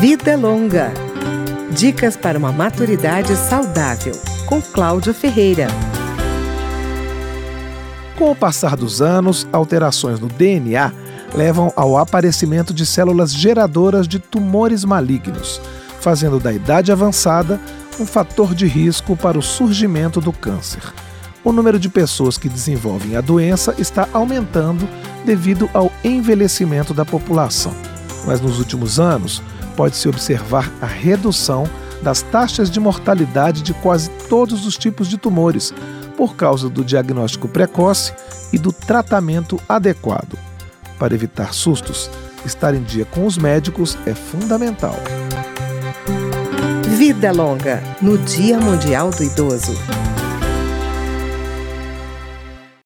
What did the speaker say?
Vida Longa. Dicas para uma maturidade saudável, com Cláudio Ferreira. Com o passar dos anos, alterações no DNA levam ao aparecimento de células geradoras de tumores malignos, fazendo da idade avançada um fator de risco para o surgimento do câncer. O número de pessoas que desenvolvem a doença está aumentando devido ao envelhecimento da população. Mas nos últimos anos, pode-se observar a redução das taxas de mortalidade de quase todos os tipos de tumores, por causa do diagnóstico precoce e do tratamento adequado. Para evitar sustos, estar em dia com os médicos é fundamental. Vida Longa, no Dia Mundial do Idoso.